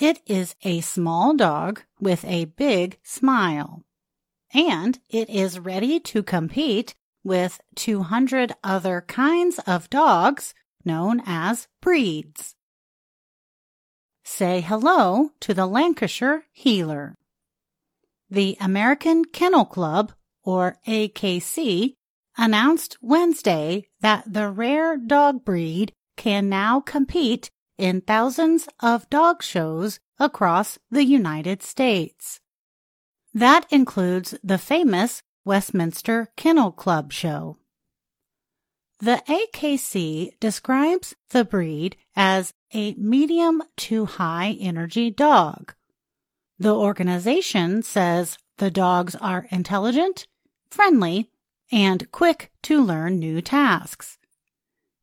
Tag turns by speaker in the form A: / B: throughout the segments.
A: It is a small dog with a big smile. And it is ready to compete with 200 other kinds of dogs known as breeds. Say hello to the Lancashire Heeler. The American Kennel Club, or AKC, announced Wednesday that the rare dog breed can now compete in thousands of dog shows across the United States. That includes the famous Westminster Kennel Club show. The AKC describes the breed as a medium to high energy dog. The organization says the dogs are intelligent, friendly, and quick to learn new tasks.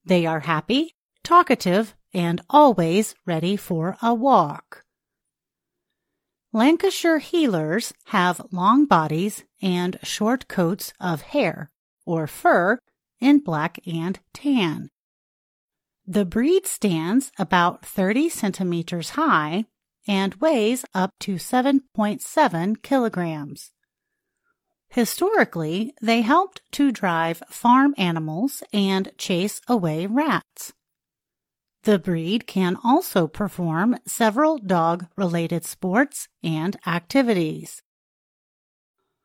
A: They are happy, talkative, and always ready for a walk. Lancashire Heelers have long bodies and short coats of hair or fur in black and tan. The breed stands about 30 centimeters high and weighs up to 7.7 kilograms. Historically, they helped to drive farm animals and chase away rats. The breed can also perform several dog related sports and activities.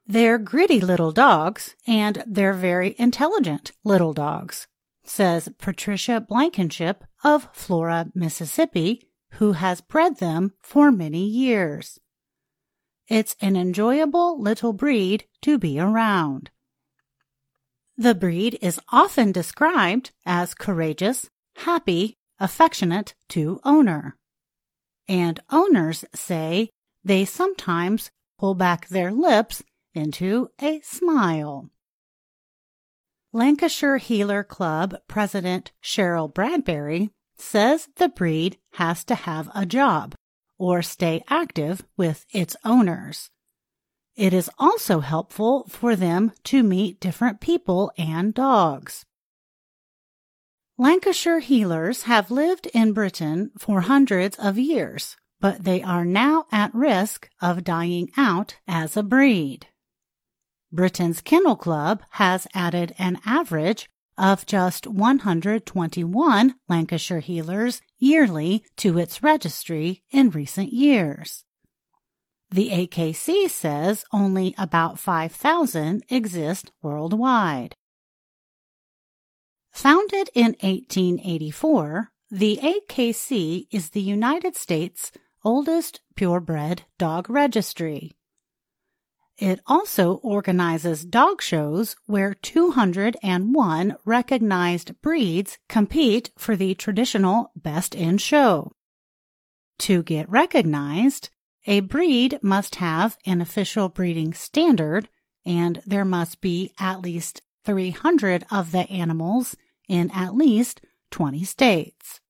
A: They're gritty little dogs and they're very intelligent little dogs, says Patricia Blankenship of Flora, Mississippi, who has bred them for many years. It's an enjoyable little breed to be around. The breed is often described as courageous, happy, affectionate to owner. And owners say they sometimes pull back their lips into a smile. Lancashire Heeler Club President Cheryl Bradbury says the breed has to have a job or stay active with its owners. It is also helpful for them to meet different people and dogs. Lancashire Heelers have lived in Britain for hundreds of years, but they are now at risk of dying out as a breed. Britain's Kennel Club has added an average of just 121 Lancashire Heelers yearly to its registry in recent years. The AKC says only about 5,000 exist worldwide. Founded in 1884, the AKC is the United States' oldest purebred dog registry. It also organizes dog shows where 201 recognized breeds compete for the traditional Best in Show. To get recognized, a breed must have an official breeding standard and there must be at least 300 of the animals in at least 20 states.